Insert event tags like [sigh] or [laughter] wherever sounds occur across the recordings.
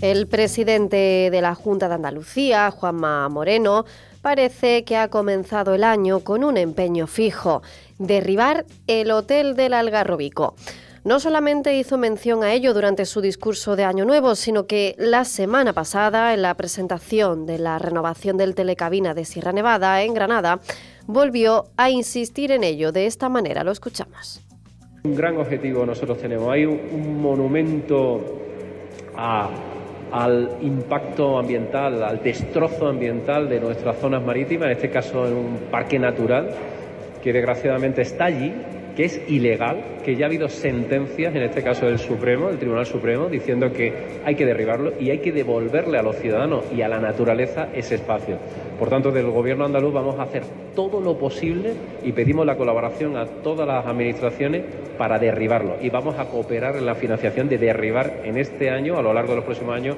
El presidente de la Junta de Andalucía, Juanma Moreno, parece que ha comenzado el año con un empeño fijo, derribar el Hotel del Algarrobico. No solamente hizo mención a ello durante su discurso de Año Nuevo, sino que la semana pasada, en la presentación de la renovación del telecabina de Sierra Nevada en Granada, volvió a insistir en ello. De esta manera lo escuchamos. Un gran objetivo nosotros tenemos. Hay un, monumento al impacto ambiental, al destrozo ambiental de nuestras zonas marítimas, en este caso en un parque natural, que desgraciadamente está allí que es ilegal, que ya ha habido sentencias, en este caso del Supremo, del Tribunal Supremo, diciendo que hay que derribarlo y hay que devolverle a los ciudadanos y a la naturaleza ese espacio. Por tanto, del Gobierno andaluz vamos a hacer todo lo posible y pedimos la colaboración a todas las administraciones para derribarlo. Y vamos a cooperar en la financiación de derribar en este año, a lo largo de los próximos años,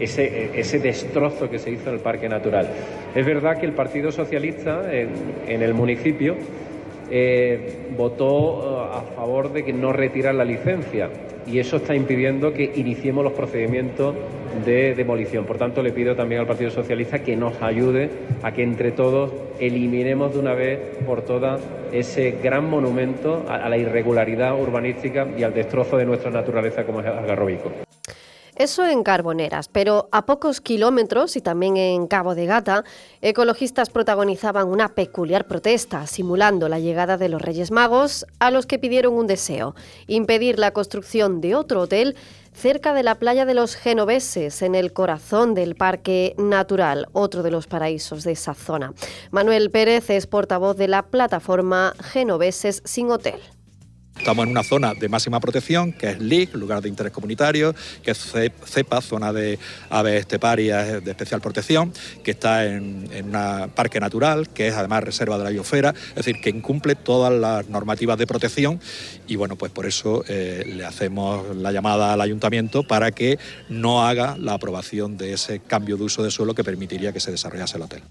ese, destrozo que se hizo en el Parque Natural. Es verdad que el Partido Socialista en el municipio eh, votó eh, a favor de que no retirar la licencia y eso está impidiendo que iniciemos los procedimientos de demolición. Por tanto, le pido también al Partido Socialista que nos ayude a que entre todos eliminemos de una vez por todas ese gran monumento a la irregularidad urbanística y al destrozo de nuestra naturaleza como es el. Eso en Carboneras, pero a pocos kilómetros y también en Cabo de Gata, ecologistas protagonizaban una peculiar protesta simulando la llegada de los Reyes Magos a los que pidieron un deseo, impedir la construcción de otro hotel cerca de la playa de los Genoveses, en el corazón del Parque Natural, otro de los paraísos de esa zona. Manuel Pérez es portavoz de la plataforma Genoveses sin Hotel. Estamos en una zona de máxima protección, que es LIC, lugar de interés comunitario, que es CEPA, zona de aves esteparias de especial protección, que está en, un parque natural, que es además reserva de la biosfera, es decir, que incumple todas las normativas de protección y bueno, pues por eso eh, le hacemos la llamada al ayuntamiento para que no haga la aprobación de ese cambio de uso de suelo que permitiría que se desarrollase el hotel.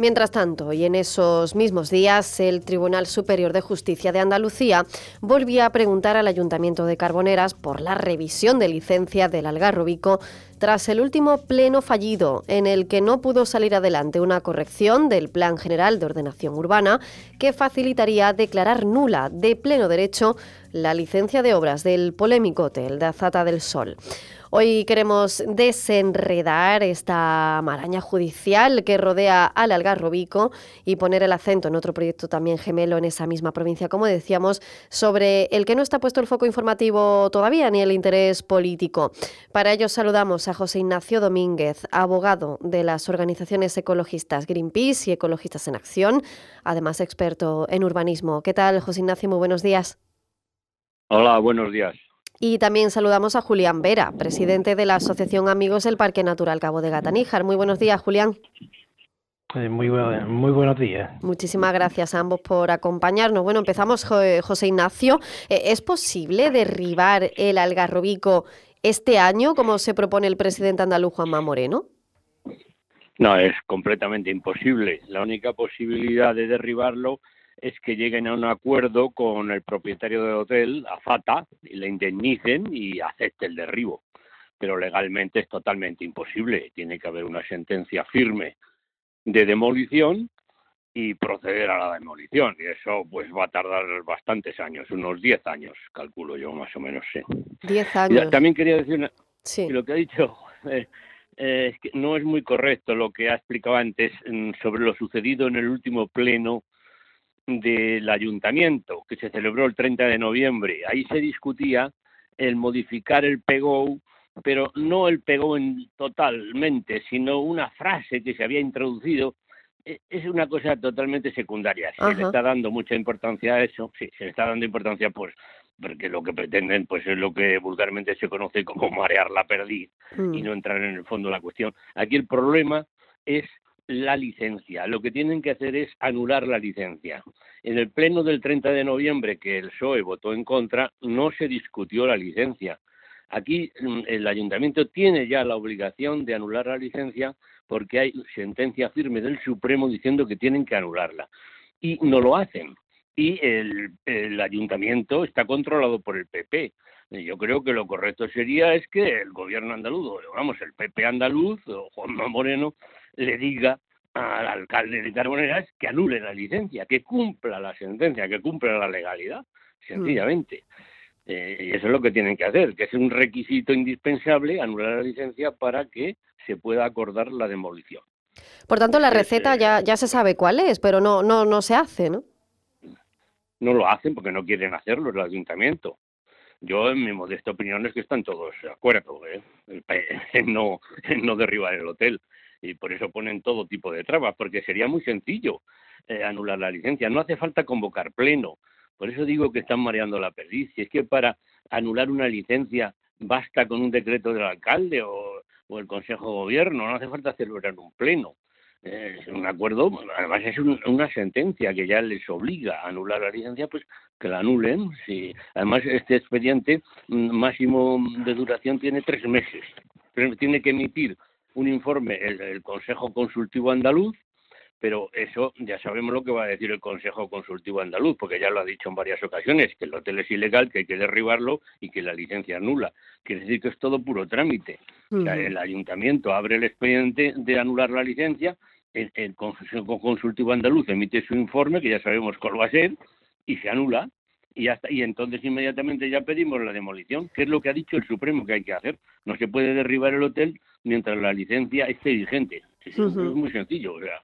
Mientras tanto, y en esos mismos días, el Tribunal Superior de Justicia de Andalucía volvía a preguntar al Ayuntamiento de Carboneras por la revisión de licencia del Algarrobico tras el último pleno fallido en el que no pudo salir adelante una corrección del Plan General de Ordenación Urbana que facilitaría declarar nula de pleno derecho la licencia de obras del polémico hotel de Azata del Sol. Hoy queremos desenredar esta maraña judicial que rodea al Algarrobico y poner el acento en otro proyecto también gemelo en esa misma provincia, como decíamos, sobre el que no está puesto el foco informativo todavía ni el interés político. Para ello saludamos a José Ignacio Domínguez, abogado de las organizaciones ecologistas Greenpeace y Ecologistas en Acción, además experto en urbanismo. ¿Qué tal, José Ignacio? Muy buenos días. Hola, buenos días. Y también saludamos a Julián Vera, presidente de la Asociación Amigos del Parque Natural Cabo de Gataníjar. Muy buenos días, Julián. Eh, muy, muy buenos días. Muchísimas gracias a ambos por acompañarnos. Bueno, empezamos, José Ignacio. Eh, ¿Es posible derribar el algarrobico este año, como se propone el presidente andaluz Juanma Moreno? No, es completamente imposible. La única posibilidad de derribarlo es que lleguen a un acuerdo con el propietario del hotel, Azata, y le indemnicen y acepte el derribo. Pero legalmente es totalmente imposible. Tiene que haber una sentencia firme de demolición y proceder a la demolición. Y eso pues va a tardar bastantes años, unos 10 años, calculo yo más o menos. Sí. 10 años. también quería decir sí. lo que ha dicho [laughs] eh, eh, es que no es muy correcto lo que ha explicado antes mm, sobre lo sucedido en el último pleno del ayuntamiento que se celebró el 30 de noviembre. Ahí se discutía el modificar el PEGO, pero no el PEGO en, totalmente, sino una frase que se había introducido. E, es una cosa totalmente secundaria. Se le está dando mucha importancia a eso, sí, se le está dando importancia pues porque lo que pretenden pues es lo que vulgarmente se conoce como [laughs] marear la perdiz y mm. no entrar en el fondo de la cuestión. Aquí el problema es la licencia. Lo que tienen que hacer es anular la licencia. En el pleno del 30 de noviembre, que el PSOE votó en contra, no se discutió la licencia. Aquí mm, el ayuntamiento tiene ya la obligación de anular la licencia porque hay sentencia firme del Supremo diciendo que tienen que anularla. Y no lo hacen. Y el, el ayuntamiento está controlado por el PP. Yo creo que lo correcto sería es que el gobierno andaluz, vamos, el PP andaluz o Juan Moreno le diga al alcalde de Carboneras que anule la licencia, que cumpla la sentencia, que cumpla la legalidad, sencillamente. Eh, y eso es lo que tienen que hacer, que es un requisito indispensable anular la licencia para que se pueda acordar la demolición. Por tanto, la receta eh, ya, ya se sabe cuál es, pero no, no, no se hace, ¿no? No lo hacen porque no quieren hacerlo el ayuntamiento. Yo, en mi modesta opinión, es que están todos de acuerdo ¿eh? [laughs] en, no, en no derribar el hotel. Y por eso ponen todo tipo de trabas, porque sería muy sencillo eh, anular la licencia. No hace falta convocar pleno. Por eso digo que están mareando la perdiz. Si es que para anular una licencia basta con un decreto del alcalde o, o el Consejo de Gobierno, no hace falta celebrar un pleno. Es un acuerdo, además es una sentencia que ya les obliga a anular la licencia, pues que la anulen. Sí. Además, este expediente máximo de duración tiene tres meses. Tiene que emitir un informe el, Consejo Consultivo Andaluz, pero eso ya sabemos lo que va a decir el Consejo Consultivo Andaluz, porque ya lo ha dicho en varias ocasiones, que el hotel es ilegal, que hay que derribarlo y que la licencia es nula. Quiere decir que es todo puro trámite. o sea, el ayuntamiento abre el expediente de anular la licencia, el, el Consejo Consultivo Andaluz emite su informe, que ya sabemos cuál va a ser, y se anula y hasta y entonces inmediatamente ya pedimos la demolición, que es lo que ha dicho el Supremo que hay que hacer. No se puede derribar el hotel mientras la licencia esté vigente. Es, muy sencillo, o sea.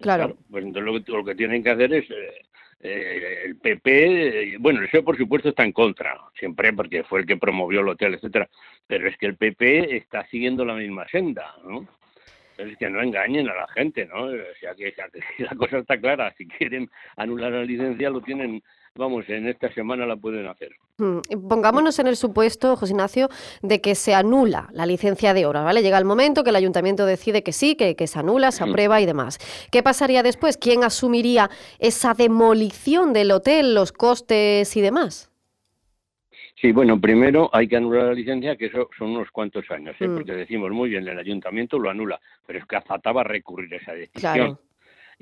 Claro. pues entonces lo que, tienen que hacer es eh, eh, el PP, bueno, eso por supuesto está en contra, siempre porque fue el que promovió el hotel, etcétera, pero es que el PP está siguiendo la misma senda, ¿no? Es que no engañen a la gente, ¿no? O sea, que, [laughs] la cosa está clara. Si quieren anular la licencia, lo tienen, vamos, en esta semana la pueden hacer. Mm, pongámonos en el supuesto, José Ignacio, de que se anula la licencia de obra, ¿vale? Llega el momento que el ayuntamiento decide que sí, que, que se anula, se aprueba y demás. ¿Qué pasaría después? ¿Quién asumiría esa demolición del hotel, los costes y demás? Sí, bueno, primero hay que anular la licencia, que eso son unos cuantos años, ¿eh? mm. porque decimos muy bien, el ayuntamiento lo anula, pero es que Azata va a recurrir a esa decisión.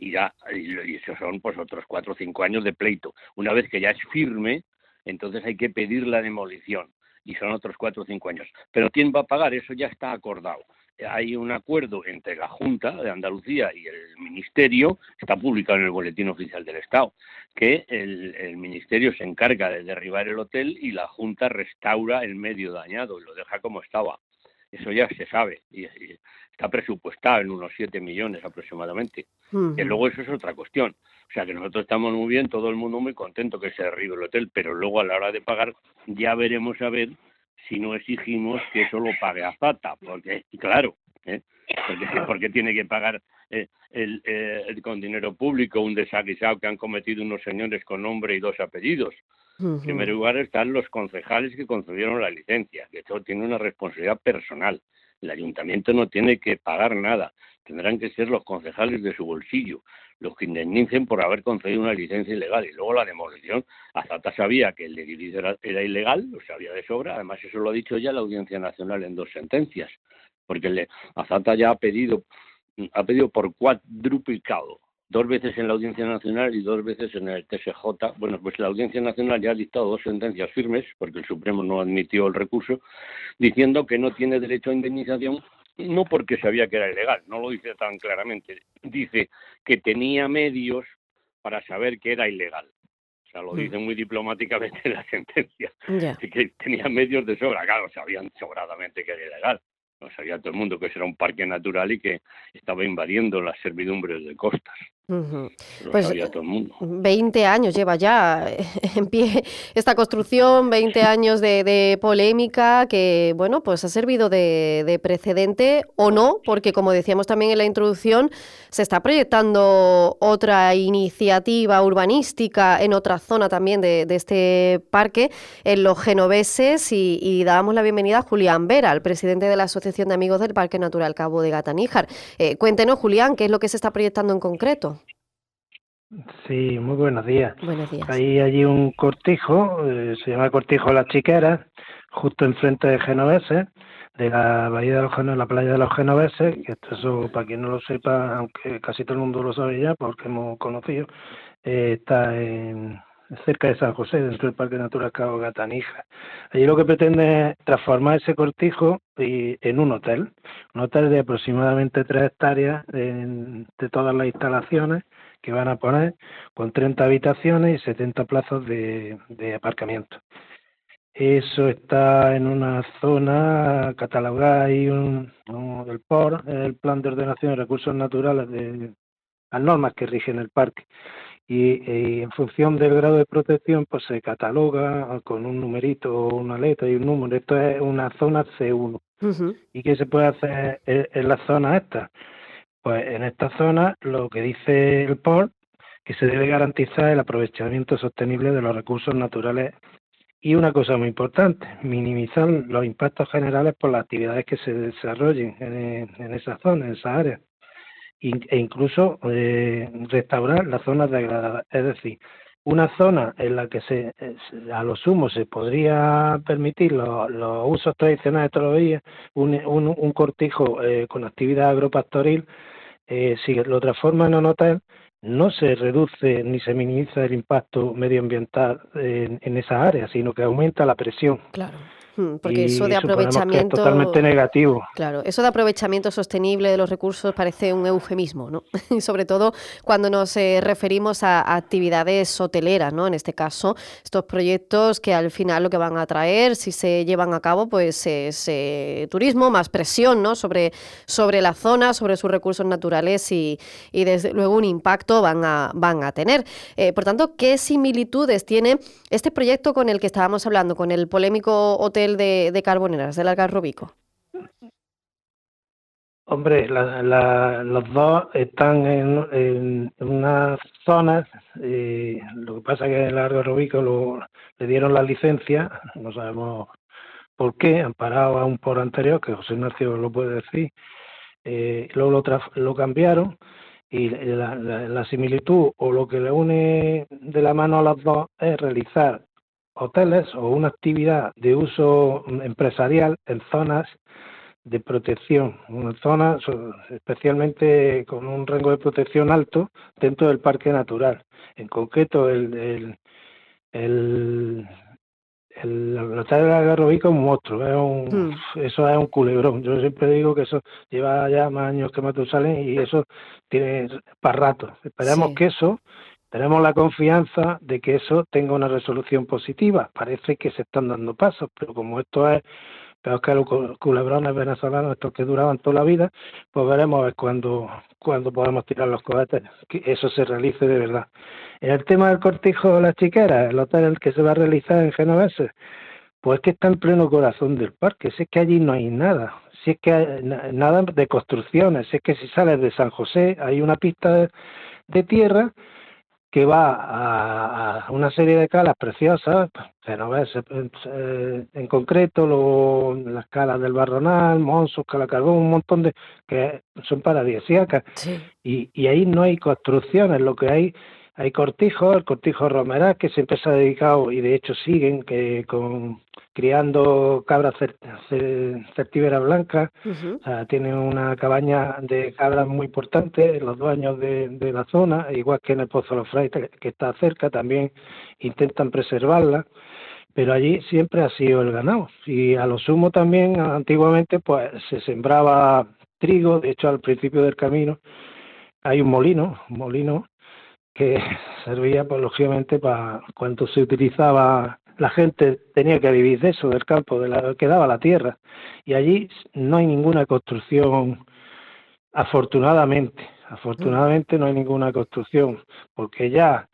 Y ya, y eso son pues otros cuatro o cinco años de pleito. Una vez que ya es firme, entonces hay que pedir la demolición y son otros cuatro o cinco años. Pero ¿quién va a pagar? Eso ya está acordado hay un acuerdo entre la Junta de Andalucía y el Ministerio, está publicado en el Boletín Oficial del Estado, que el, Ministerio se encarga de derribar el hotel y la Junta restaura el medio dañado y lo deja como estaba. Eso ya se sabe y, está presupuestado en unos 7 millones aproximadamente. Y luego eso es otra cuestión. O sea que nosotros estamos muy bien, todo el mundo muy contento que se derribe el hotel, pero luego a la hora de pagar ya veremos a ver si no exigimos que eso lo pague Azata, porque, claro, ¿eh? porque, tiene que pagar eh, eh, el, con dinero público un desaguisado que han cometido unos señores con nombre y dos apellidos. En primer lugar están los concejales que concedieron la licencia, que eso tiene una responsabilidad personal. El ayuntamiento no tiene que pagar nada, tendrán que ser los concejales de su bolsillo los que indemnicen por haber concedido una licencia ilegal. Y luego la demolición, Azata sabía que el edificio era, ilegal, lo sabía de sobra, además eso lo ha dicho ya la Audiencia Nacional en dos sentencias, porque le, Azata ya ha pedido, ha pedido por cuadruplicado, dos veces en la Audiencia Nacional y dos veces en el TSJ. Bueno, pues la Audiencia Nacional ya ha dictado dos sentencias firmes, porque el Supremo no admitió el recurso, diciendo que no tiene derecho a indemnización no porque sabía que era ilegal, no lo dice tan claramente, dice que tenía medios para saber que era ilegal. O sea, lo mm. dice muy diplomáticamente en [laughs] la sentencia, que tenía medios de sobra, claro, sabían sobradamente que era ilegal. No sabía todo el mundo que era un parque natural y que estaba invadiendo las servidumbres de costas. Pues 20 años lleva ya [laughs] en pie esta construcción, 20 años de, polémica que, bueno, pues ha servido de, precedente o no, porque como decíamos también en la introducción, se está proyectando otra iniciativa urbanística en otra zona también de, este parque, en los genoveses, y, dábamos la bienvenida a Julián Vera, el presidente de la Asociación de Amigos del Parque Natural Cabo de Gataníjar. Eh, cuéntenos, Julián, ¿qué es lo que se está proyectando en concreto? Sí, muy buenos días. Buenos días. Hay allí un cortijo, eh, se llama Cortijo Las Chiqueras, justo enfrente de Genoveses, de la bahía de los Genoveses, la playa de los Genoveses, que esto eso, para quien no lo sepa, aunque casi todo el mundo lo sabe ya, porque hemos conocido, eh, está en, cerca de San José, dentro del Parque Natural Cabo Gatanija. Allí lo que pretende es transformar ese cortijo en un hotel, un hotel de aproximadamente tres hectáreas de todas las instalaciones que van a poner, con 30 habitaciones y 70 plazos de, aparcamiento. Eso está en una zona catalogada ahí un, del POR, el Plan de Ordenación de Recursos Naturales de las normas que rigen el parque y, en función del grado de protección pues se cataloga con un numerito, una letra y un número. Esto es una zona C1. ¿Y qué se puede hacer en, la zona esta? Pues en esta zona lo que dice el POR que se debe garantizar el aprovechamiento sostenible de los recursos naturales y una cosa muy importante, minimizar los impactos generales por las actividades que se desarrollen en, esa zona, en esa área e incluso eh, restaurar las zonas degradadas. Es decir, una zona en la que se, a lo sumo se podría permitir los, usos tradicionales de los días, un, un, cortijo eh, con actividad agropastoril, eh, si lo transforma en un hotel, no se reduce ni se minimiza el impacto medioambiental en, en esa área, sino que aumenta la presión. Claro. Porque eso de aprovechamiento. totalmente negativo. Claro, eso de aprovechamiento sostenible de los recursos parece un eufemismo, ¿no? Y [laughs] sobre todo cuando nos eh, referimos a, actividades hoteleras, ¿no? En este caso, estos proyectos que al final lo que van a traer, si se llevan a cabo, pues es eh, turismo, más presión, ¿no? Sobre, sobre la zona, sobre sus recursos naturales y, y desde luego un impacto van a, van a tener. Eh, por tanto, ¿qué similitudes tiene este proyecto con el que estábamos hablando, con el polémico hotel de, de Carboneras, del Algarrobico? Hombre, los dos están en, unas zonas, y lo que pasa es que el Algarrobico lo, le dieron la licencia, no sabemos por qué, han parado a un por anterior, que José Ignacio lo puede decir, eh, luego lo, lo cambiaron y la, la, similitud o lo que le une de la mano a los dos es realizar hoteles o una actividad de uso empresarial en zonas de protección, una zona especialmente con un rango de protección alto dentro del parque natural. En concreto, el, el, el, el, hotel de Algarrobico es un monstruo, es un, hmm. eso es un culebrón. Yo siempre digo que eso lleva ya más años que Matusalén y eso tiene para rato. Esperemos que eso tenemos la confianza de que eso tenga una resolución positiva. Parece que se están dando pasos, pero como esto es peor que los culebrones venezolanos, estos que duraban toda la vida, pues veremos a ver cuándo, cuándo podemos tirar los cohetes, que eso se realice de verdad. En el tema del cortijo de la chiquera, el hotel que se va a realizar en Genovese, pues que está en pleno corazón del parque, si es que allí no hay nada, si es que hay nada de construcciones, si es que si sales de San José hay una pista de tierra que va a, una serie de calas preciosas, ves eh, en concreto lo, las calas del Barronal, Monsos, Calacarbón, un montón de que son paradisíacas. Y, y ahí no hay construcciones, lo que hay hay cortijos, el cortijo Romera, que siempre se ha dedicado, y de hecho siguen, que con criando cabras certíveras blancas, o sea, tienen una cabaña de cabras muy importante en los dueños de, de la zona, igual que en el Pozo de los Frailes, que está cerca, también intentan preservarla, pero allí siempre ha sido el ganado. Y a lo sumo también, antiguamente, pues se sembraba trigo, de hecho al principio del camino hay un molino, un molino que servía, pues lógicamente, para cuando se utilizaba, la gente tenía que vivir de eso, del campo, de la que daba la tierra. Y allí no hay ninguna construcción, afortunadamente, afortunadamente no hay ninguna construcción, porque ya,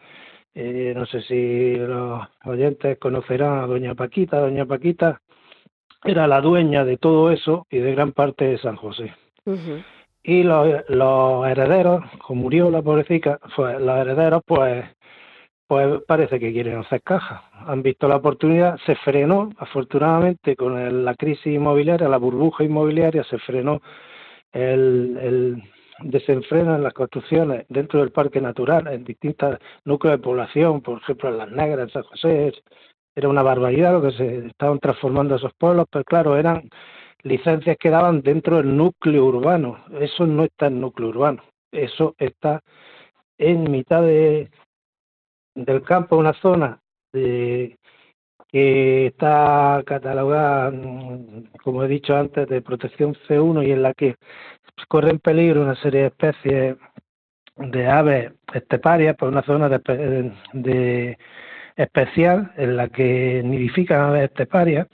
eh, no sé si los oyentes conocerán a Doña Paquita, Doña Paquita era la dueña de todo eso y de gran parte de San José y los, los herederos, como murió la pobrecita, pues los herederos pues pues parece que quieren hacer caja. Han visto la oportunidad, se frenó, afortunadamente, con la crisis inmobiliaria, la burbuja inmobiliaria, se frenó el, el desenfreno en las construcciones dentro del parque natural, en distintos núcleos de población, por ejemplo en Las Negras, en San José, era una barbaridad lo que se estaban transformando esos pueblos, pero claro, eran licencias que daban dentro del núcleo urbano. Eso no está en núcleo urbano, eso está en mitad de, del campo, una zona que está catalogada, como he dicho antes, de protección C1 y en la que corren peligro una serie de especies de aves esteparias, por una zona de, especial en la que nidifican aves esteparias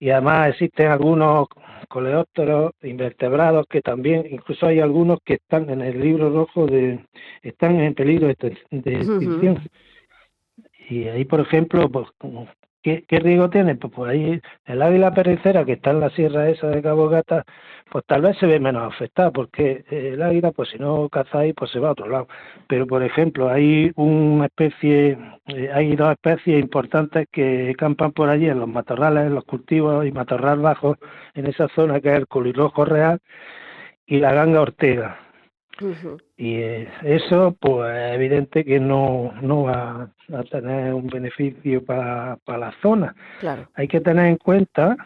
y además existen algunos coleópteros invertebrados que también, incluso hay algunos que están en el libro rojo de, están en peligro de, extinción. Y ahí, por ejemplo, pues, ¿qué, riesgo tiene? Pues por ahí el águila perricera que está en la sierra esa de Cabo Gata, pues tal vez se ve menos afectada, porque el águila, pues si no ahí, pues se va a otro lado. Pero, por ejemplo, hay una especie, eh, hay dos especies importantes que campan por allí en los matorrales, en los cultivos y matorral bajos, en esa zona que es el colirrojo real y la ganga ortega y eso, pues es evidente que no, no va a tener un beneficio para, para la zona. Claro. Hay que tener en cuenta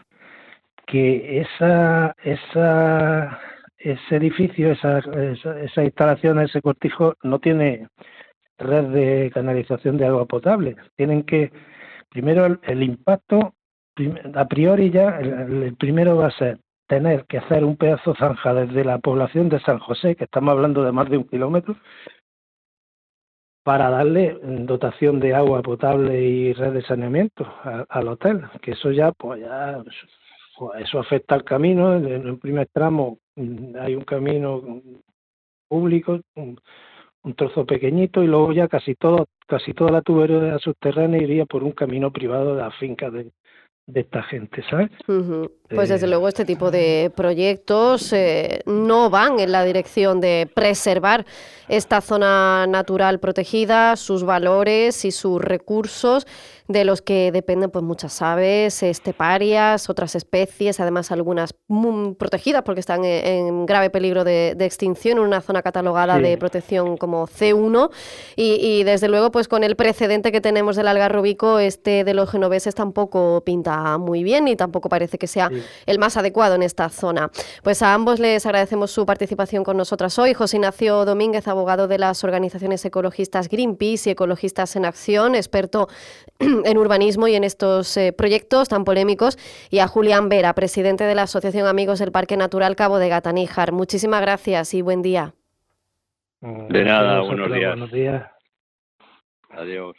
que esa, esa, ese edificio, esa, esa, instalación, ese cortijo, no tiene red de canalización de agua potable. Tienen que, primero, el, impacto, a priori ya, el primero va a ser tener que hacer un pedazo zanja desde la población de San José, que estamos hablando de más de un kilómetro, para darle dotación de agua potable y red de saneamiento al hotel, que eso ya, pues ya, eso afecta al camino. En el primer tramo mm, hay un camino público, un, trozo pequeñito, y luego ya casi todo, casi toda la tubería subterránea iría por un camino privado de la finca de, de esta gente, ¿sabes? Pues desde eh, luego este tipo de proyectos eh, no van en la dirección de preservar esta zona natural protegida, sus valores y sus recursos de los que dependen pues muchas aves, esteparias, otras especies, además algunas protegidas porque están en, grave peligro de, extinción en una zona catalogada de protección como C1 y, desde luego pues con el precedente que tenemos del algarrobico este de los genoveses tampoco pinta muy bien y tampoco parece que sea el más adecuado en esta zona. Pues a ambos les agradecemos su participación con nosotras hoy. José Ignacio Domínguez, abogado de las organizaciones ecologistas Greenpeace y Ecologistas en Acción, experto [clears throat] en urbanismo y en estos eh, proyectos tan polémicos, y a Julián Vera, presidente de la Asociación Amigos del Parque Natural Cabo de Gataníjar. Muchísimas gracias y buen día. De nada, buenos días. Buenos días. Adiós.